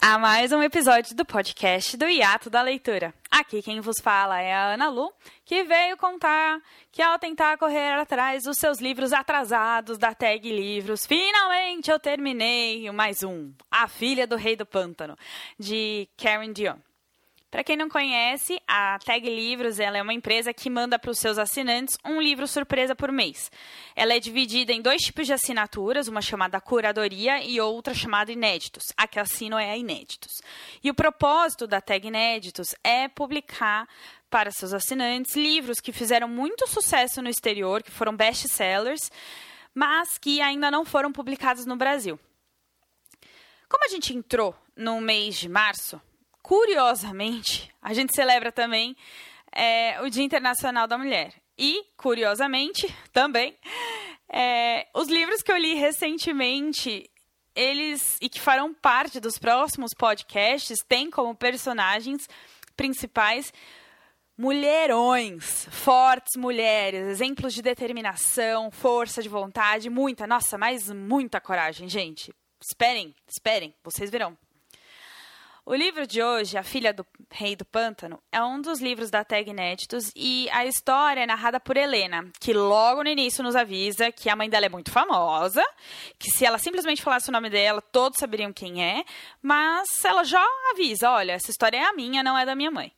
a mais um episódio do podcast do Hiato da Leitura. Aqui quem vos fala é a Ana Lu, que veio contar que ao tentar correr atrás dos seus livros atrasados da Tag Livros, finalmente eu terminei mais um, A Filha do Rei do Pântano, de Karen Dion. Para quem não conhece, a Tag Livros ela é uma empresa que manda para os seus assinantes um livro surpresa por mês. Ela é dividida em dois tipos de assinaturas, uma chamada curadoria e outra chamada inéditos. A que assino é a inéditos. E o propósito da Tag Inéditos é publicar para seus assinantes livros que fizeram muito sucesso no exterior, que foram best-sellers, mas que ainda não foram publicados no Brasil. Como a gente entrou no mês de março, curiosamente, a gente celebra também é, o Dia Internacional da Mulher. E, curiosamente, também, é, os livros que eu li recentemente, eles, e que farão parte dos próximos podcasts, têm como personagens principais mulherões, fortes mulheres, exemplos de determinação, força de vontade, muita, nossa, mas muita coragem, gente. Esperem, esperem, vocês verão. O livro de hoje, A Filha do Rei do Pântano, é um dos livros da Tag Inéditos e a história é narrada por Helena, que logo no início nos avisa que a mãe dela é muito famosa, que se ela simplesmente falasse o nome dela, todos saberiam quem é, mas ela já avisa: olha, essa história é a minha, não é da minha mãe.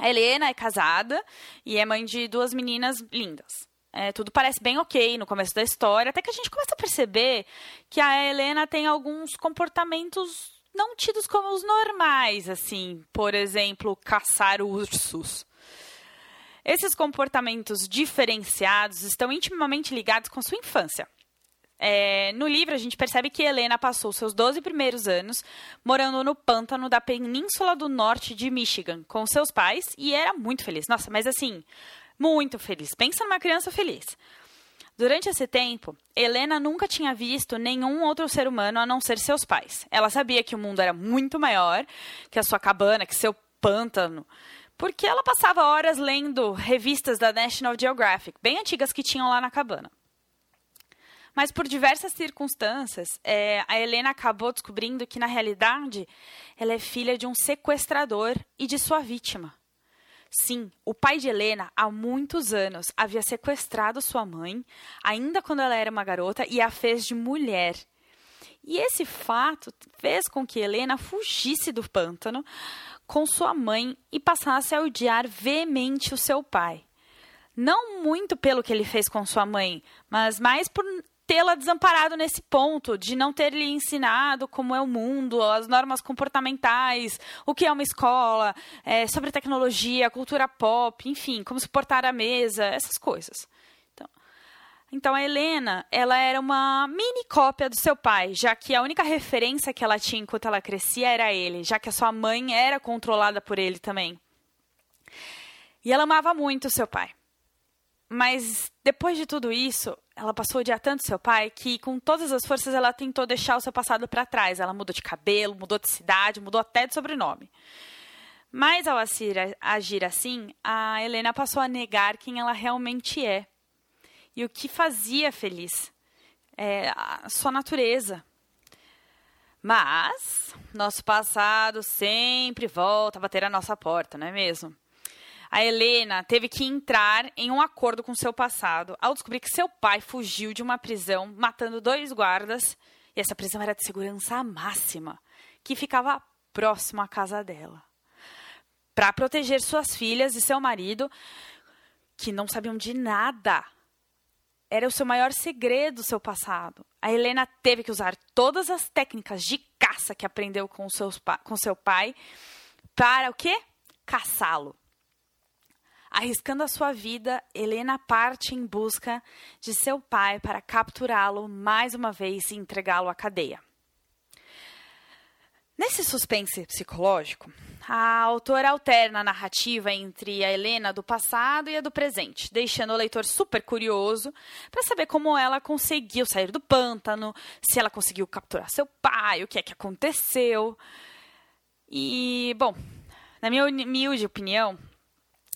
A Helena é casada e é mãe de duas meninas lindas. É, tudo parece bem ok no começo da história, até que a gente começa a perceber que a Helena tem alguns comportamentos não tidos como os normais, assim, por exemplo, caçar ursos. Esses comportamentos diferenciados estão intimamente ligados com sua infância. É, no livro, a gente percebe que Helena passou seus 12 primeiros anos morando no pântano da península do norte de Michigan com seus pais e era muito feliz. Nossa, mas assim, muito feliz. Pensa numa criança feliz. Durante esse tempo, Helena nunca tinha visto nenhum outro ser humano a não ser seus pais. Ela sabia que o mundo era muito maior que a sua cabana, que seu pântano, porque ela passava horas lendo revistas da National Geographic, bem antigas que tinham lá na cabana. Mas por diversas circunstâncias, é, a Helena acabou descobrindo que, na realidade, ela é filha de um sequestrador e de sua vítima. Sim, o pai de Helena, há muitos anos, havia sequestrado sua mãe, ainda quando ela era uma garota, e a fez de mulher. E esse fato fez com que Helena fugisse do pântano com sua mãe e passasse a odiar veemente o seu pai. Não muito pelo que ele fez com sua mãe, mas mais por tê-la desamparado nesse ponto, de não ter lhe ensinado como é o mundo, as normas comportamentais, o que é uma escola, é, sobre tecnologia, cultura pop, enfim, como se portar à mesa, essas coisas. Então, então a Helena, ela era uma mini cópia do seu pai, já que a única referência que ela tinha enquanto ela crescia era ele, já que a sua mãe era controlada por ele também. E ela amava muito o seu pai. Mas depois de tudo isso, ela passou a odiar tanto seu pai que, com todas as forças, ela tentou deixar o seu passado para trás. Ela mudou de cabelo, mudou de cidade, mudou até de sobrenome. Mas ao agir assim, a Helena passou a negar quem ela realmente é e o que fazia feliz, é, a sua natureza. Mas nosso passado sempre volta a bater a nossa porta, não é mesmo? A Helena teve que entrar em um acordo com seu passado ao descobrir que seu pai fugiu de uma prisão, matando dois guardas, e essa prisão era de segurança máxima, que ficava próximo à casa dela. Para proteger suas filhas e seu marido, que não sabiam de nada. Era o seu maior segredo, seu passado. A Helena teve que usar todas as técnicas de caça que aprendeu com, seus, com seu pai para o quê? Caçá-lo. Arriscando a sua vida, Helena parte em busca de seu pai para capturá-lo mais uma vez e entregá-lo à cadeia. Nesse suspense psicológico, a autora alterna a narrativa entre a Helena do passado e a do presente, deixando o leitor super curioso para saber como ela conseguiu sair do pântano, se ela conseguiu capturar seu pai, o que é que aconteceu. E, bom, na minha humilde opinião,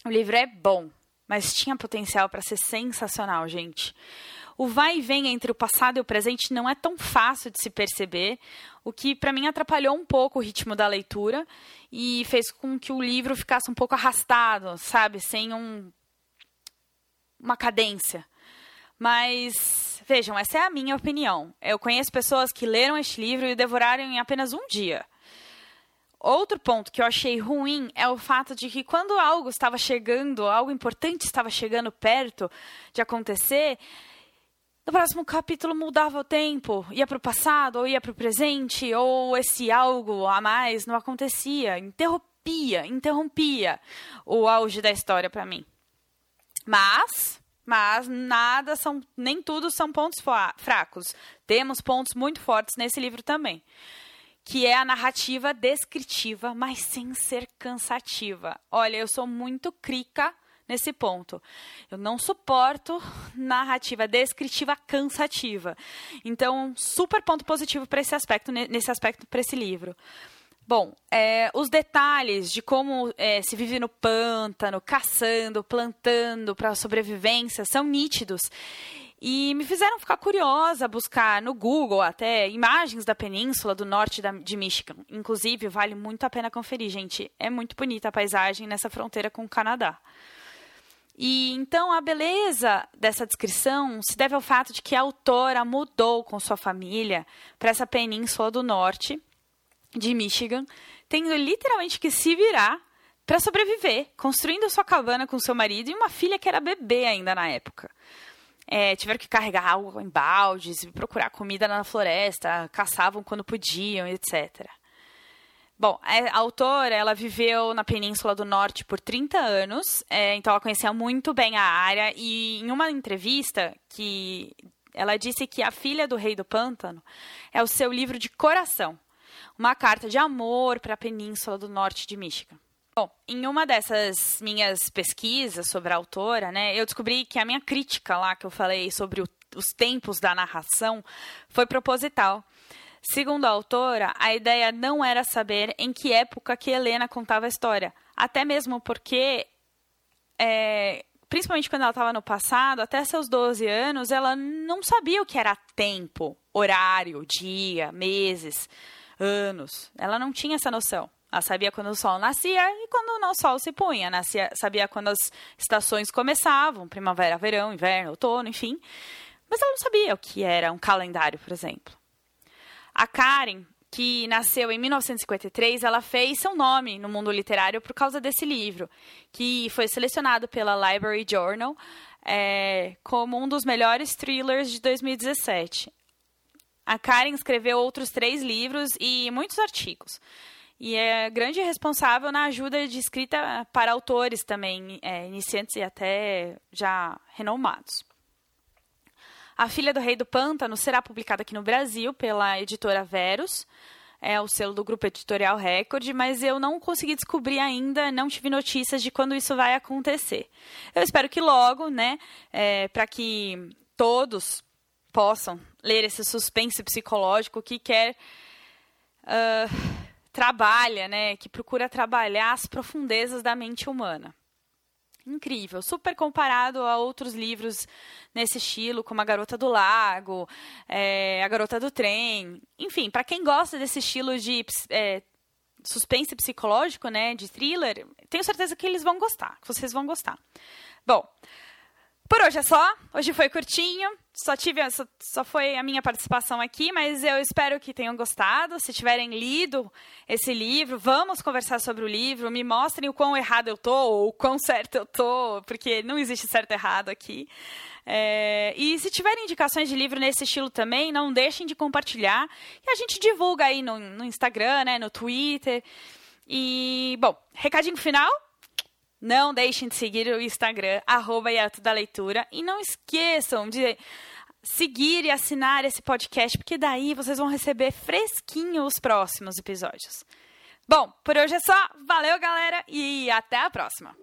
o livro é bom, mas tinha potencial para ser sensacional, gente. o vai e vem entre o passado e o presente não é tão fácil de se perceber, o que para mim atrapalhou um pouco o ritmo da leitura e fez com que o livro ficasse um pouco arrastado, sabe, sem um uma cadência. Mas vejam, essa é a minha opinião. Eu conheço pessoas que leram este livro e devoraram em apenas um dia. Outro ponto que eu achei ruim é o fato de que quando algo estava chegando, algo importante estava chegando perto de acontecer, no próximo capítulo mudava o tempo, ia para o passado, ou ia para o presente, ou esse algo a mais não acontecia, interrompia, interrompia o auge da história para mim. Mas, mas nada são, nem tudo são pontos fracos. Temos pontos muito fortes nesse livro também que é a narrativa descritiva, mas sem ser cansativa. Olha, eu sou muito crica nesse ponto. Eu não suporto narrativa descritiva cansativa. Então, super ponto positivo para esse aspecto, nesse aspecto para esse livro. Bom, é, os detalhes de como é, se vive no pântano, caçando, plantando para sobrevivência são nítidos e me fizeram ficar curiosa, buscar no Google até imagens da península do norte da, de Michigan. Inclusive, vale muito a pena conferir, gente. É muito bonita a paisagem nessa fronteira com o Canadá. E então a beleza dessa descrição se deve ao fato de que a autora mudou com sua família para essa península do norte de Michigan, tendo literalmente que se virar para sobreviver, construindo sua cabana com seu marido e uma filha que era bebê ainda na época é, tiveram que carregar água em baldes, procurar comida na floresta, caçavam quando podiam, etc. Bom, a autora, ela viveu na Península do Norte por 30 anos, é, então ela conhecia muito bem a área e em uma entrevista que ela disse que A Filha do Rei do Pântano é o seu livro de coração, uma carta de amor para a Península do Norte de Michigan. Bom, em uma dessas minhas pesquisas sobre a autora, né, eu descobri que a minha crítica lá que eu falei sobre o, os tempos da narração foi proposital. Segundo a autora, a ideia não era saber em que época que Helena contava a história, até mesmo porque, é, principalmente quando ela estava no passado, até seus 12 anos, ela não sabia o que era tempo, horário, dia, meses, anos. Ela não tinha essa noção. Ela sabia quando o sol nascia e quando o sol se punha. Nascia, sabia quando as estações começavam, primavera, verão, inverno, outono, enfim. Mas ela não sabia o que era um calendário, por exemplo. A Karen, que nasceu em 1953, ela fez seu nome no mundo literário por causa desse livro, que foi selecionado pela Library Journal é, como um dos melhores thrillers de 2017. A Karen escreveu outros três livros e muitos artigos e é grande responsável na ajuda de escrita para autores também, é, iniciantes e até já renomados. A Filha do Rei do Pântano será publicada aqui no Brasil pela editora Verus, é o selo do grupo editorial Record, mas eu não consegui descobrir ainda, não tive notícias de quando isso vai acontecer. Eu espero que logo, né, é, para que todos possam ler esse suspense psicológico que quer uh, trabalha, né, que procura trabalhar as profundezas da mente humana. Incrível, super comparado a outros livros nesse estilo, como A Garota do Lago, é, A Garota do Trem. Enfim, para quem gosta desse estilo de é, suspense psicológico, né, de thriller, tenho certeza que eles vão gostar, que vocês vão gostar. Bom, por hoje é só. Hoje foi curtinho. Só tive só, só, foi a minha participação aqui, mas eu espero que tenham gostado. Se tiverem lido esse livro, vamos conversar sobre o livro. Me mostrem o quão errado eu tô ou o quão certo eu tô, porque não existe certo e errado aqui. É, e se tiverem indicações de livro nesse estilo também, não deixem de compartilhar. E a gente divulga aí no, no Instagram, né, no Twitter. E, bom, recadinho final. Não deixem de seguir o Instagram, arroba da Leitura. E não esqueçam de seguir e assinar esse podcast, porque daí vocês vão receber fresquinho os próximos episódios. Bom, por hoje é só. Valeu, galera, e até a próxima.